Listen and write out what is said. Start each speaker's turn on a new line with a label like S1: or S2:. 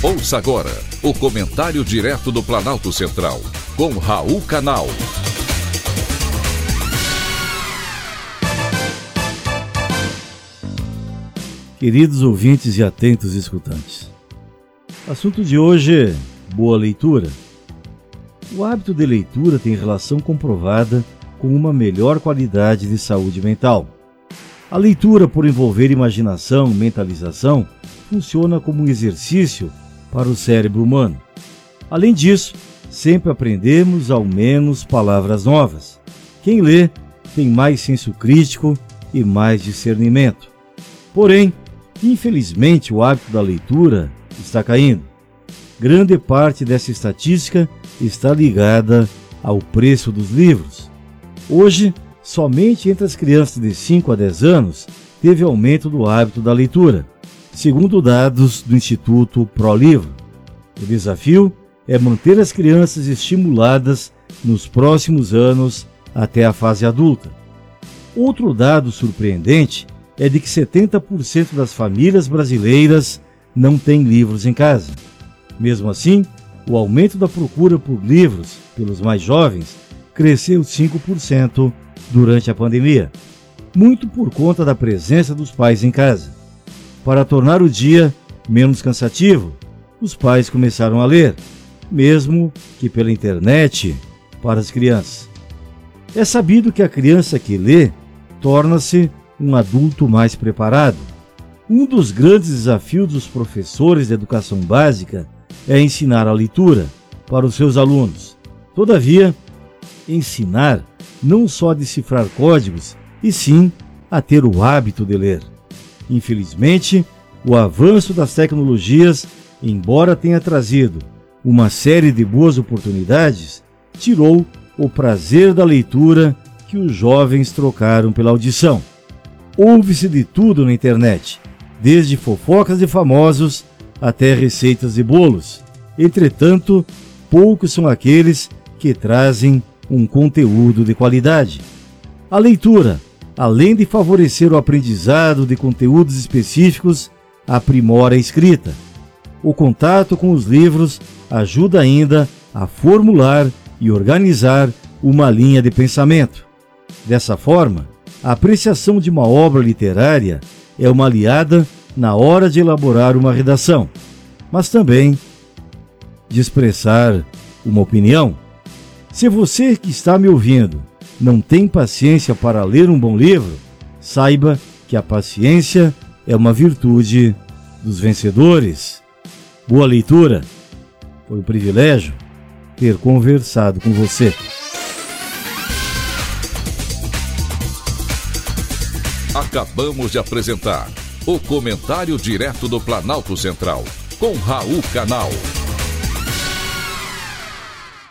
S1: Ouça agora o comentário direto do Planalto Central, com Raul Canal.
S2: Queridos ouvintes e atentos escutantes, assunto de hoje: boa leitura. O hábito de leitura tem relação comprovada com uma melhor qualidade de saúde mental. A leitura, por envolver imaginação, mentalização, funciona como um exercício para o cérebro humano. Além disso, sempre aprendemos ao menos palavras novas. Quem lê tem mais senso crítico e mais discernimento. Porém, infelizmente, o hábito da leitura está caindo. Grande parte dessa estatística está ligada ao preço dos livros. Hoje, somente entre as crianças de 5 a 10 anos teve aumento do hábito da leitura segundo dados do Instituto ProLivro. O desafio é manter as crianças estimuladas nos próximos anos até a fase adulta. Outro dado surpreendente é de que 70% das famílias brasileiras não têm livros em casa. Mesmo assim, o aumento da procura por livros pelos mais jovens cresceu 5% durante a pandemia, muito por conta da presença dos pais em casa. Para tornar o dia menos cansativo, os pais começaram a ler, mesmo que pela internet, para as crianças. É sabido que a criança que lê torna-se um adulto mais preparado. Um dos grandes desafios dos professores de educação básica é ensinar a leitura para os seus alunos. Todavia, ensinar não só a decifrar códigos, e sim a ter o hábito de ler. Infelizmente, o avanço das tecnologias, embora tenha trazido uma série de boas oportunidades, tirou o prazer da leitura que os jovens trocaram pela audição. Ouve-se de tudo na internet, desde fofocas de famosos até receitas de bolos. Entretanto, poucos são aqueles que trazem um conteúdo de qualidade. A leitura além de favorecer o aprendizado de conteúdos específicos, aprimora a escrita. O contato com os livros ajuda ainda a formular e organizar uma linha de pensamento. Dessa forma, a apreciação de uma obra literária é uma aliada na hora de elaborar uma redação, mas também de expressar uma opinião. Se você que está me ouvindo não tem paciência para ler um bom livro, saiba que a paciência é uma virtude dos vencedores. Boa leitura. Foi um privilégio ter conversado com você.
S1: Acabamos de apresentar o Comentário Direto do Planalto Central, com Raul Canal.